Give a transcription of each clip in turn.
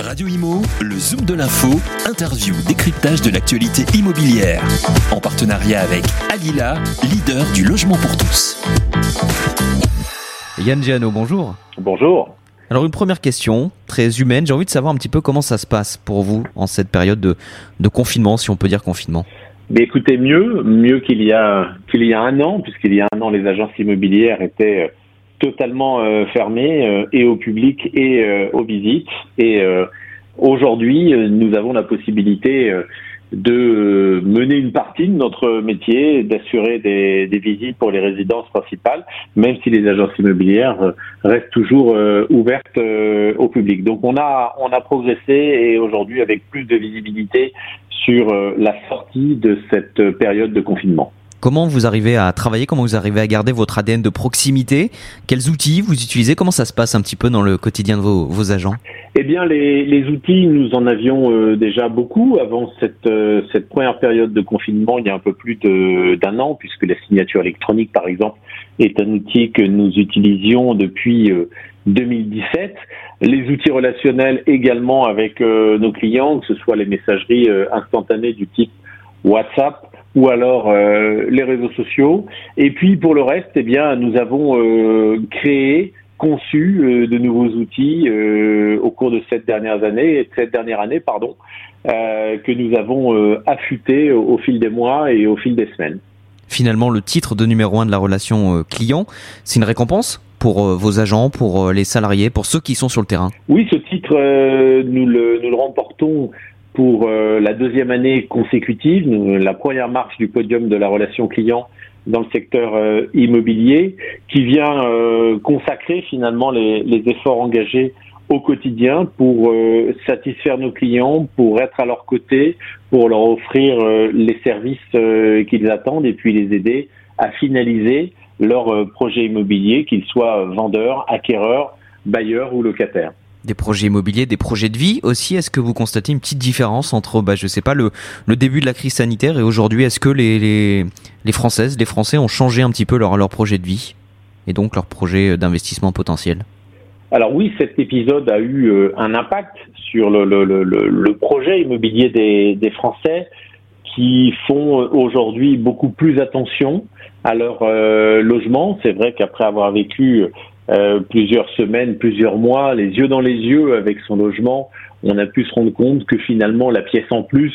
Radio Imo, le Zoom de l'info, interview, décryptage de l'actualité immobilière. En partenariat avec Alila, leader du logement pour tous. Yann Giano, bonjour. Bonjour. Alors une première question, très humaine, j'ai envie de savoir un petit peu comment ça se passe pour vous en cette période de, de confinement, si on peut dire confinement. Mais écoutez, mieux, mieux qu'il y a qu'il y a un an, puisqu'il y a un an, les agences immobilières étaient euh, totalement euh, fermées euh, et au public et aux visites. Et aujourd'hui, nous avons la possibilité de mener une partie de notre métier, d'assurer des, des, visites pour les résidences principales, même si les agences immobilières restent toujours ouvertes au public. Donc on a on a progressé et aujourd'hui avec plus de visibilité sur euh, la sortie de cette période de confinement. Comment vous arrivez à travailler Comment vous arrivez à garder votre ADN de proximité? Quels outils vous utilisez? Comment ça se passe un petit peu dans le quotidien de vos, agents? Eh bien, les, outils, nous en avions euh, déjà beaucoup. Avant cette, euh, cette première période de confinement, il y a un peu plus d'un an, puisque la signature électronique, par exemple, est un outil que nous utilisions depuis 2017. Les outils relationnels également avec euh, nos clients, que ce soit les messageries euh, instantanées du type WhatsApp ou alors euh, les réseaux sociaux. Et puis pour le reste, eh bien, nous avons créé, conçu de nouveaux outils au cours de cette dernière année, cette dernière année, pardon, que nous avons affûté au fil des mois et au fil des semaines. Finalement, le titre de numéro un de la relation client, c'est une récompense pour euh, vos agents, pour euh, les salariés, pour ceux qui sont sur le terrain? Oui, ce titre, euh, nous, le, nous le remportons pour la deuxième année consécutive, la première marche du podium de la relation client dans le secteur immobilier, qui vient consacrer finalement les, efforts engagés au quotidien pour satisfaire nos clients, pour être à leur côté, pour leur offrir les services qu'ils attendent et puis les aider à finaliser leur euh, projet immobilier, qu'ils soient vendeurs, acquéreurs, bailleurs ou locataires des projets immobiliers, des projets de vie aussi. Est-ce que vous constatez une petite différence entre, bah, je sais pas, le, le début de la crise sanitaire et aujourd'hui Est-ce que les, les, les, Françaises, les Français ont changé un petit peu leur, leur projet de vie et donc leur projet d'investissement potentiel? Alors oui, cet épisode a eu euh, un impact sur le, le, le, projet immobilier des, des Français qui font euh, aujourd'hui beaucoup plus attention à leur euh, logement. C'est vrai qu'après avoir vécu euh, plusieurs semaines, plusieurs mois, les yeux dans les yeux avec son logement, on a pu se rendre compte que finalement la pièce en plus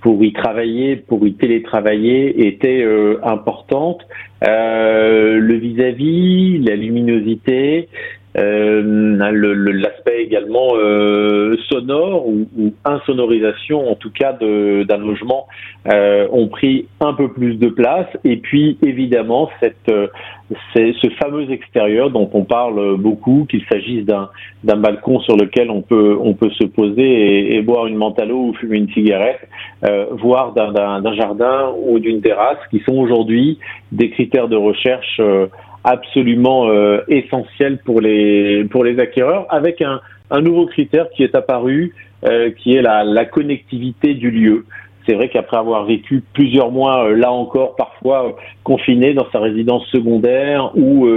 pour y travailler, pour y télétravailler était importante. le vis-à-vis, la luminosité, euh, l'aspect également euh, sonore ou, ou, insonorisation, en tout cas d'un logement, euh, ont pris un peu plus de place. Et puis évidemment, cette, euh, ce fameux extérieur dont on parle beaucoup, qu'il s'agisse d'un balcon sur lequel on peut, on peut se poser et, et boire une mentalo ou fumer une cigarette, euh, voire d'un jardin ou d'une terrasse, qui sont aujourd'hui des critères de recherche euh, absolument euh, essentiel pour les pour les acquéreurs, avec un, un nouveau critère qui est apparu, euh, qui est la, la, connectivité du lieu. C'est vrai qu'après avoir vécu plusieurs mois, euh, là encore, parfois confiné dans sa résidence secondaire ou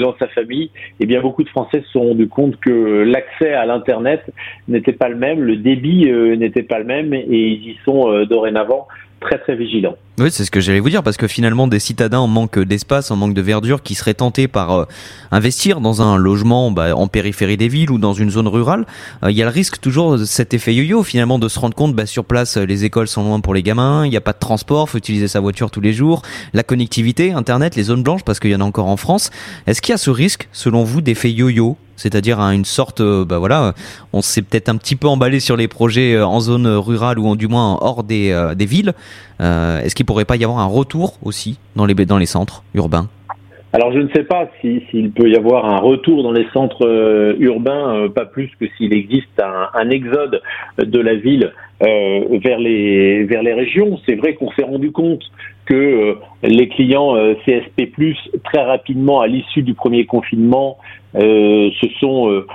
dans sa famille, eh bien beaucoup de Français se sont rendus compte que l'accès à l'internet n'était pas le même, le débit n'était pas le même, et ils y sont dorénavant très très vigilant. Oui, c'est ce que j'allais vous dire, parce que finalement, des citadins en manque d'espace, en manque de verdure, qui seraient tentés par euh, investir dans un logement bah, en périphérie des villes ou dans une zone rurale, euh, il y a le risque toujours de cet effet yo-yo, finalement, de se rendre compte, bah, sur place, les écoles sont loin pour les gamins, il n'y a pas de transport, faut utiliser sa voiture tous les jours, la connectivité, Internet, les zones blanches, parce qu'il y en a encore en France. Est-ce qu'il y a ce risque, selon vous, d'effet yo-yo? C'est-à-dire une sorte, euh, bah voilà, on s'est peut-être un petit peu emballé sur les projets en zone rurale ou du moins hors des, des villes. Est-ce qu'il pourrait pas y avoir un retour aussi dans les, centres urbains? Alors je ne sais pas s'il peut y avoir un retour dans les centres urbains, pas plus que s'il existe un, exode de la ville vers les vers les régions. C'est vrai qu'on s'est rendu compte que les clients CSP+ très rapidement à l'issue du premier confinement euh, se sont euh,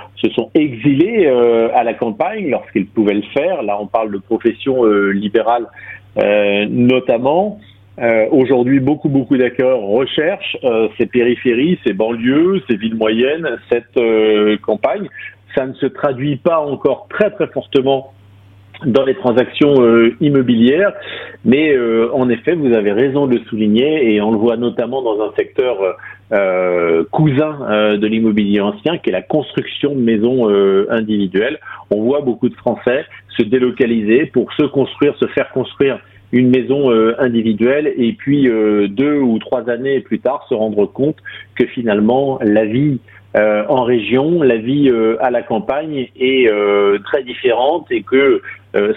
exilés euh, à la campagne lorsqu'ils pouvaient le faire. Là, on parle de profession libérale notamment. Aujourd'hui, beaucoup beaucoup d'acteurs recherchent ces périphéries, ces banlieues, ces villes moyennes, cette campagne ça ne se traduit pas encore très très fortement dans les transactions immobilières, mais en effet, vous avez raison de le souligner, et on le voit notamment dans un secteur euh, cousin euh, de l'immobilier ancien, qui est la construction de maisons euh, individuelles. On voit beaucoup de Français se délocaliser pour se construire, se faire construire une maison individuelle et puis deux ou trois années plus tard se rendre compte que finalement la vie en région, la vie à la campagne est très différente et que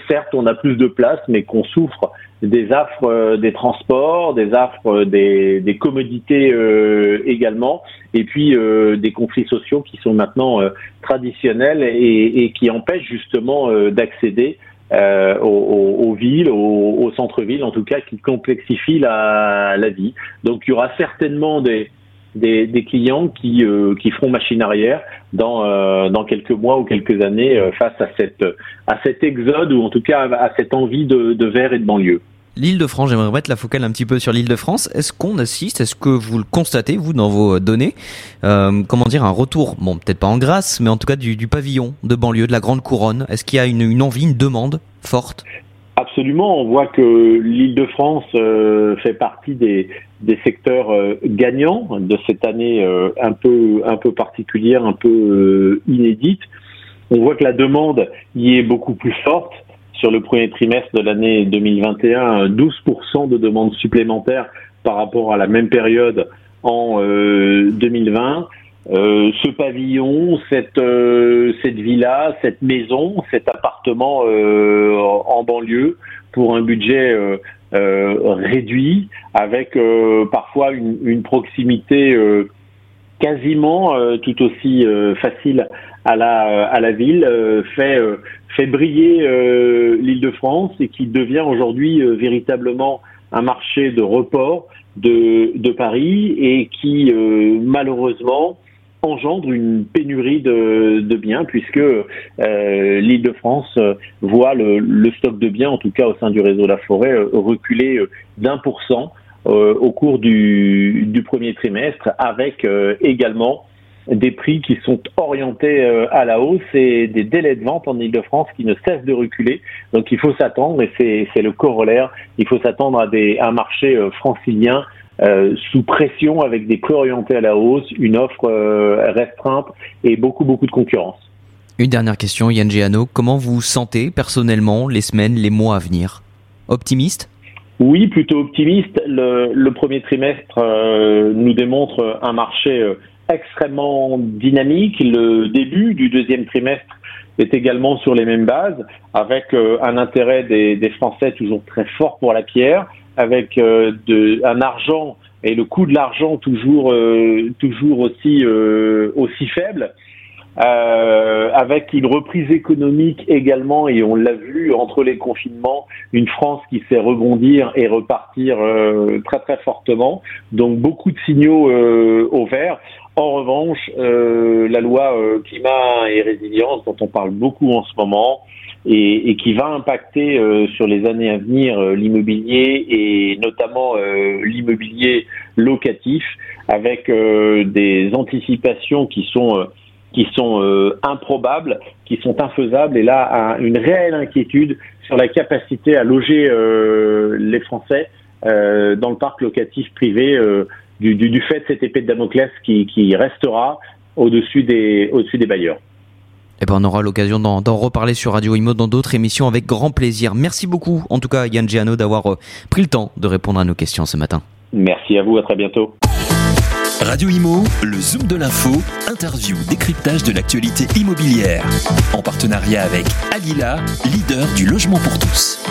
certes on a plus de place mais qu'on souffre des affres euh, des transports, des affres euh, des, commodités euh, également, et puis des conflits sociaux qui sont maintenant traditionnels et, qui empêchent justement d'accéder aux, villes, aux, aux centres-villes en tout cas, qui complexifient la, la vie. Donc il y aura certainement des, des, clients qui, euh, qui feront machine arrière dans, dans quelques mois ou quelques années face à, cette, à cet exode ou en tout cas à cette envie de, de verre et de banlieue. L'île de France, j'aimerais mettre la focale un petit peu sur l'île de France. Est-ce qu'on assiste, est-ce que vous le constatez, vous, dans vos données, euh, comment dire, un retour, bon, peut-être pas en grâce, mais en tout cas du, pavillon de banlieue, de la grande couronne? Est-ce qu'il y a une, envie, une demande forte? Absolument, on voit que l'île de France euh, fait partie des, secteurs euh, gagnants de cette année un peu particulière, un peu inédite. On voit que la demande y est beaucoup plus forte. Sur le premier trimestre de l'année 2021, 12% de demandes supplémentaires par rapport à la même période en 2020. Euh, ce pavillon, cette, euh, cette villa, cette maison, cet appartement euh, en banlieue pour un budget réduit, avec parfois une, une proximité quasiment tout aussi facile à la, à la ville, fait, fait briller l'Île-de-France et qui devient aujourd'hui véritablement un marché de report de, Paris et qui malheureusement engendre une pénurie de, biens puisque euh, l'Île-de-France euh, voit le, stock de biens, en tout cas au sein du réseau de la forêt, euh, reculer euh, d'un pour cent au cours du, du, premier trimestre, avec également des prix qui sont orientés à la hausse et des délais de vente en Ile-de-France qui ne cessent de reculer. Donc il faut s'attendre, et c'est le corollaire, il faut s'attendre à, des, à un marché francilien euh, sous pression avec des prix orientés à la hausse, une offre euh, restreinte et beaucoup beaucoup de concurrence. Une dernière question, Yann Giano, comment vous sentez personnellement les semaines, les mois à venir? Optimiste? Oui, plutôt optimiste. Le, le premier trimestre euh, nous démontre un marché extrêmement dynamique. Le début du deuxième trimestre est également sur les mêmes bases, avec un intérêt des, des Français toujours très fort pour la pierre, avec euh, de, un argent et le coût de l'argent toujours euh, toujours aussi euh, aussi faible. avec une reprise économique également, et on l'a vu entre les confinements, une France qui sait rebondir et repartir très très fortement. Donc beaucoup de signaux au vert. En revanche, la loi climat et résilience, dont on parle beaucoup en ce moment, et, qui va impacter euh, sur les années à venir euh, l'immobilier et notamment euh, l'immobilier locatif avec des anticipations qui sont qui sont improbables, qui sont infaisables et là une réelle inquiétude sur la capacité à loger les Français dans le parc locatif privé du, du, du, fait de cette épée de Damoclès qui, qui restera au-dessus des, au-dessus des bailleurs. Eh ben, on aura l'occasion d'en reparler sur Radio Imo dans d'autres émissions avec grand plaisir. Merci beaucoup, en tout cas, Yann Giano, d'avoir euh, pris le temps de répondre à nos questions ce matin. Merci à vous, à très bientôt. Radio Imo, le Zoom de l'info, interview, décryptage de l'actualité immobilière. En partenariat avec Alila, leader du logement pour tous.